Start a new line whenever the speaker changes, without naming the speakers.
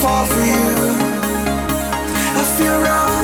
fall for you. I
feel wrong,